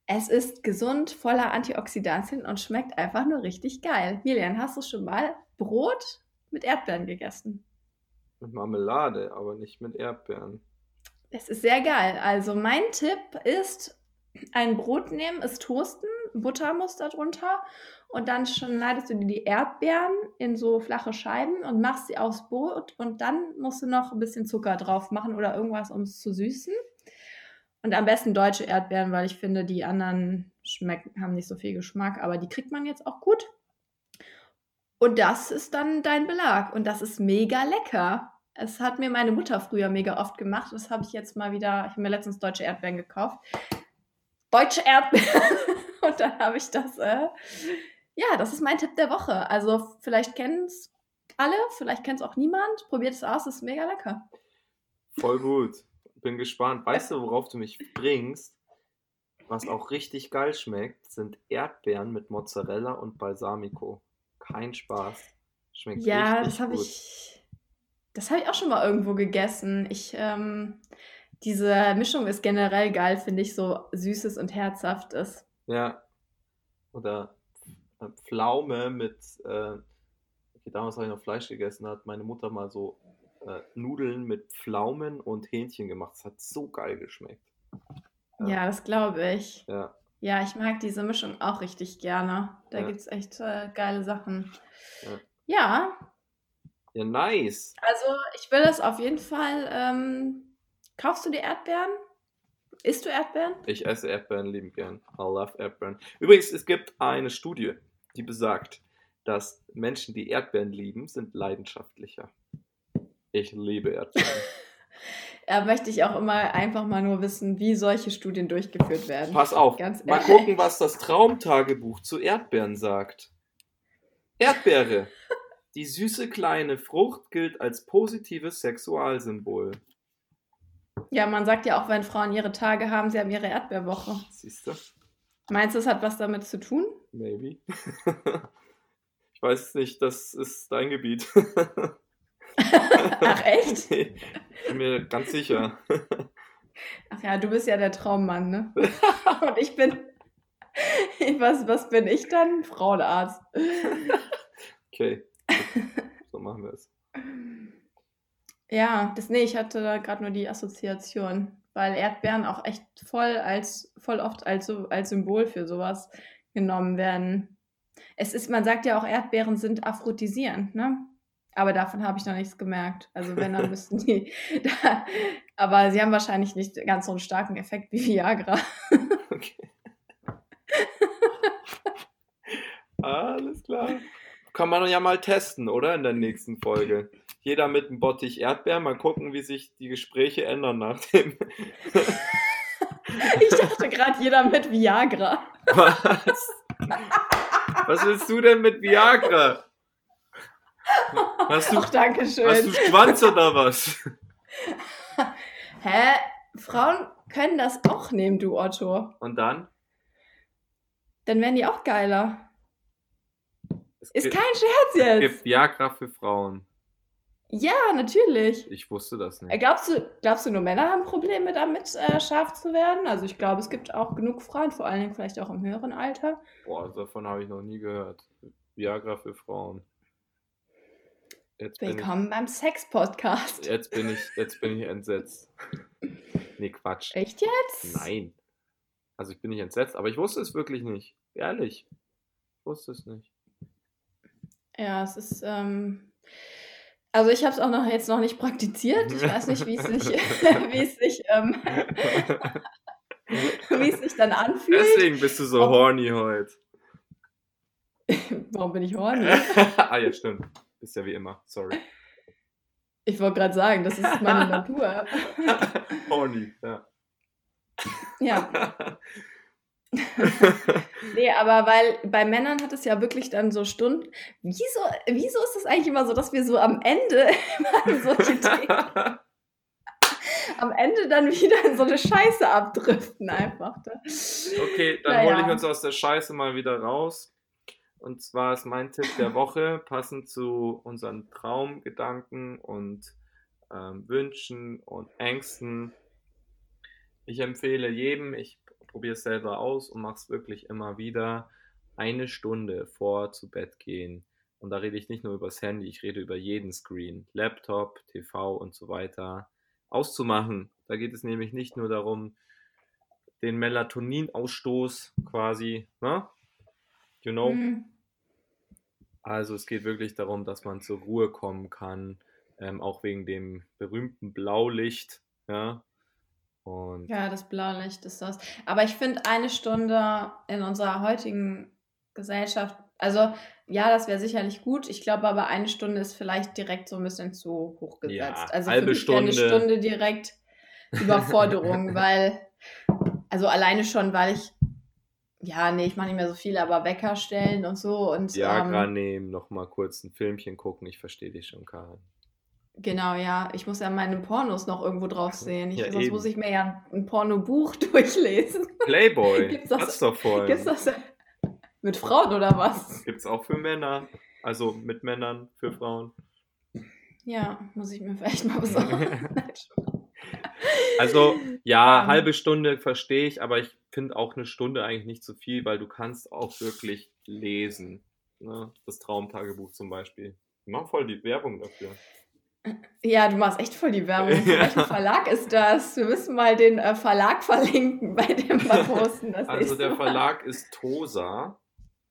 Es ist gesund, voller Antioxidantien und schmeckt einfach nur richtig geil. Milian, hast du schon mal Brot mit Erdbeeren gegessen?
Mit Marmelade, aber nicht mit Erdbeeren.
Es ist sehr geil. Also mein Tipp ist ein Brot nehmen, es toasten, Butter muss da drunter und dann schneidest du dir die Erdbeeren in so flache Scheiben und machst sie aufs Brot und dann musst du noch ein bisschen Zucker drauf machen oder irgendwas, um es zu süßen. Und am besten deutsche Erdbeeren, weil ich finde, die anderen schmecken, haben nicht so viel Geschmack, aber die kriegt man jetzt auch gut. Und das ist dann dein Belag und das ist mega lecker. Es hat mir meine Mutter früher mega oft gemacht. Das habe ich jetzt mal wieder, ich habe mir letztens deutsche Erdbeeren gekauft deutsche Erdbeeren. Und dann habe ich das, äh, ja, das ist mein Tipp der Woche. Also vielleicht kennen es alle, vielleicht kennt es auch niemand. Probiert es aus, es ist mega lecker.
Voll gut. Bin gespannt. Weißt du, worauf du mich bringst? Was auch richtig geil schmeckt, sind Erdbeeren mit Mozzarella und Balsamico. Kein Spaß. Schmeckt
ja, richtig das habe ich. Das habe ich auch schon mal irgendwo gegessen. Ich ähm, diese Mischung ist generell geil, finde ich, so süßes und herzhaftes.
Ja. Oder äh, Pflaume mit, äh, okay, damals habe ich noch Fleisch gegessen, hat meine Mutter mal so äh, Nudeln mit Pflaumen und Hähnchen gemacht. Das hat so geil geschmeckt.
Ja, ja das glaube ich.
Ja.
Ja, ich mag diese Mischung auch richtig gerne. Da ja. gibt es echt äh, geile Sachen. Ja. ja.
Ja, nice.
Also ich will es auf jeden Fall ähm, Kaufst du dir Erdbeeren? Isst du Erdbeeren?
Ich esse Erdbeeren lieben gern. I love Erdbeeren. Übrigens, es gibt eine Studie, die besagt, dass Menschen, die Erdbeeren lieben, sind leidenschaftlicher. Ich liebe Erdbeeren.
Da möchte ich auch immer einfach mal nur wissen, wie solche Studien durchgeführt werden.
Pass auf, Ganz mal gucken, was das Traumtagebuch zu Erdbeeren sagt. Erdbeere. Die süße kleine Frucht gilt als positives Sexualsymbol.
Ja, man sagt ja auch, wenn Frauen ihre Tage haben, sie haben ihre Erdbeerwoche.
Siehst du?
Meinst du, es hat was damit zu tun?
Maybe. ich weiß es nicht, das ist dein Gebiet.
Ach echt?
Ich bin mir ganz sicher.
Ach ja, du bist ja der Traummann, ne? Und ich bin. Was, was bin ich dann? Frauenarzt.
Okay. So machen wir es.
Ja, das, nee, ich hatte da gerade nur die Assoziation, weil Erdbeeren auch echt voll als, voll oft als, als Symbol für sowas genommen werden. Es ist, man sagt ja auch, Erdbeeren sind aphrodisierend, ne? Aber davon habe ich noch nichts gemerkt. Also wenn, dann müssten die. Da, aber sie haben wahrscheinlich nicht ganz so einen starken Effekt wie Viagra.
Okay. Alles klar. Kann man ja mal testen, oder? In der nächsten Folge. Jeder mit einem Bottich Erdbeeren. Mal gucken, wie sich die Gespräche ändern nach dem.
Ich dachte gerade, jeder mit Viagra.
Was? Was willst du denn mit Viagra? Hast du,
Ach, danke schön.
hast du Schwanz oder was?
Hä? Frauen können das auch nehmen, du Otto.
Und dann?
Dann werden die auch geiler.
Es
Ist
gibt,
kein Scherz
es
jetzt.
gibt Viagra für Frauen.
Ja, natürlich.
Ich wusste das
Äh,
nicht.
Glaubst du, glaubst du, nur Männer haben Probleme damit, äh, scharf zu werden? Also ich glaube, es gibt auch genug Frauen, vor allen Dingen vielleicht auch im höheren Alter.
Boah, davon habe ich noch nie gehört. Viagra für Frauen. Jetzt bin ich
Willkommen beim Sex-Podcast.
Jetzt bin ich, jetzt bin ich entsetzt. Nee, Quatsch.
Echt jetzt?
Nein. Also ich bin nicht entsetzt, aber ich wusste es wirklich nicht. Ehrlich. Ich wusste es nicht.
Ja, es ist. Ähm, also ich habe es auch noch jetzt noch nicht praktiziert. Ich weiß nicht, wie es sich, wie es sich, ähm, wie es sich dann anfühlt.
Deswegen bist du so
Ob-
horny heute.
Warum bin ich horny?
ah ja, stimmt. Bist ja wie immer. Sorry.
Ich wollte gerade sagen, das ist meine Natur.
horny, ja.
Ja, nee, aber weil bei Männern hat es ja wirklich dann so Stunden. Wieso, wieso ist es eigentlich immer so, dass wir so am Ende immer solche Themen, am Ende dann wieder in so eine Scheiße abdriften einfach. Ne?
Okay, dann
Naja.
hole ich uns aus der Scheiße mal wieder raus. Und zwar ist mein Tipp der Woche, passend zu unseren Traumgedanken und ähm, Wünschen und Ängsten. Ich empfehle jedem, ich probiere es selber aus und mache es wirklich immer wieder, eine Stunde vor zu Bett gehen. Und da rede ich nicht nur über das Handy, ich rede über jeden Screen, Laptop, TV und so weiter, auszumachen. Da geht es nämlich nicht nur darum, den Melatoninausstoß quasi, ne? You know?
Hm.
Also es geht wirklich darum, dass man zur Ruhe kommen kann, ähm, auch wegen dem berühmten Blaulicht, ja. Und
Ja, das Blaulicht ist das. Aber ich finde eine Stunde in unserer heutigen Gesellschaft, also ja, das wäre sicherlich gut. Ich glaube aber eine Stunde ist vielleicht direkt so ein bisschen zu hoch gesetzt.
Ja,
also
halbe
für mich wäre eine
Stunde.
Stunde direkt Überforderung, weil, also alleine schon, weil ich, ja, nee, ich mache nicht mehr so viel, aber Wecker stellen und so und
Viagra
ähm,
nehmen, nochmal kurz ein Filmchen gucken, ich verstehe dich schon, Karin.
Genau, ja, ich muss ja meine Pornos noch irgendwo drauf sehen. Ich,
Ja,
sonst
eben.
muss ich mir ja ein Pornobuch durchlesen.
Playboy,
Gibt's das-
hat's doch vorhin.
Gibt's das mit Frauen oder was?
Gibt's auch für Männer, also mit Männern, für Frauen.
Ja, muss ich mir vielleicht mal besorgen.
Also ja,
Ähm.
halbe Stunde verstehe ich, aber ich finde auch eine Stunde eigentlich nicht so viel, weil du kannst auch wirklich lesen. Ne? Das Traumtagebuch zum Beispiel. Wir machen voll die Werbung dafür.
Ja, du machst echt voll die Werbung. Für welchen Verlag ist das? Wir müssen mal den äh, Verlag verlinken bei dem posten.
Also der
Mal.
Verlag ist Tosa,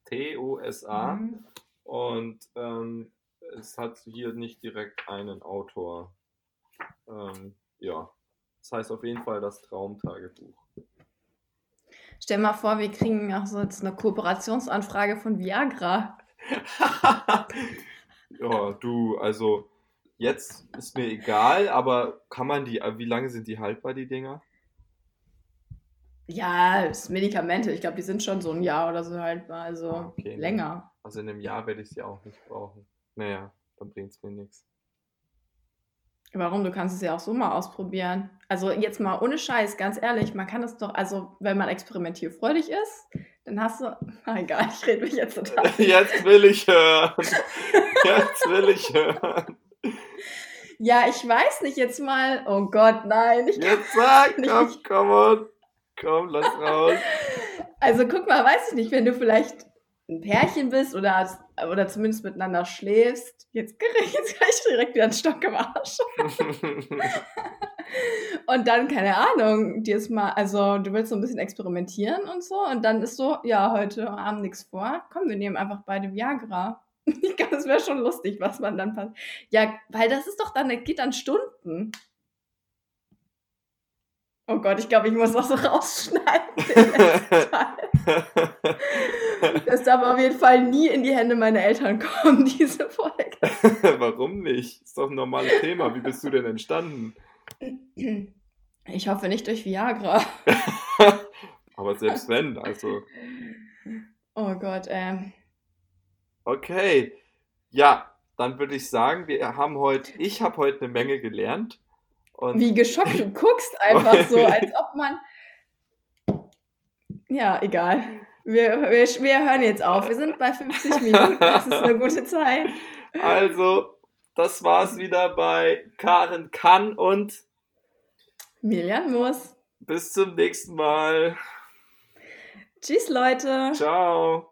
T-O-S-A,
Mhm.
und ähm, es hat hier nicht direkt einen Autor. Ähm, ja, das heißt auf jeden Fall das Traumtagebuch.
Stell mal vor, wir kriegen auch so jetzt eine Kooperationsanfrage von Viagra.
ja, du, also jetzt ist mir egal, aber kann man die, wie lange sind die haltbar, die Dinger?
Ja, das Medikamente. Ich glaube, die sind schon so ein Jahr oder so haltbar. Also
Ah, okay, ne.
länger.
Also in einem Jahr werde ich sie auch nicht brauchen. Naja, dann bringt es mir nichts.
Warum? Du kannst es ja auch so mal ausprobieren. Also jetzt mal ohne Scheiß, ganz ehrlich, man kann es doch, also wenn man experimentierfreudig ist, dann hast du. Na egal, ich rede mich jetzt total.
Jetzt will ich hören. Jetzt will ich hören.
Ja, ich weiß nicht, jetzt mal. Oh Gott, nein. Ich
Jetzt sag, komm, komm on. Komm, lass raus.
Also guck mal, weiß ich nicht, wenn du vielleicht ein Pärchen bist oder, oder zumindest miteinander schläfst. Jetzt jetzt gleich direkt wieder einen Stock im Arsch. und dann, keine Ahnung, dir ist mal, also du willst so ein bisschen experimentieren und so. Und dann ist so, ja, heute Abend nichts vor. Komm, wir nehmen einfach beide Viagra. Ich glaube, es wäre schon lustig, was man dann passt. Ja, weil das ist doch dann, das geht dann Stunden. Oh Gott, ich glaube, ich muss das so rausschneiden. Das darf auf jeden Fall nie in die Hände meiner Eltern kommen, diese Folge.
Warum nicht? Ist doch ein normales Thema. Wie bist du denn entstanden?
Ich hoffe nicht durch Viagra.
Aber selbst wenn, also.
Oh Gott, ähm.
Okay. Ja, dann würde ich sagen, wir haben heute, ich habe heute eine Menge gelernt. Und
Wie geschockt du guckst, einfach so, als ob man. Ja, egal. Wir, wir, wir hören jetzt auf. Wir sind bei 50 Minuten. Das ist eine gute Zeit.
Also, das war's wieder bei Karen Kann und
Milian muss.
bis zum nächsten Mal.
Tschüss, Leute.
Ciao.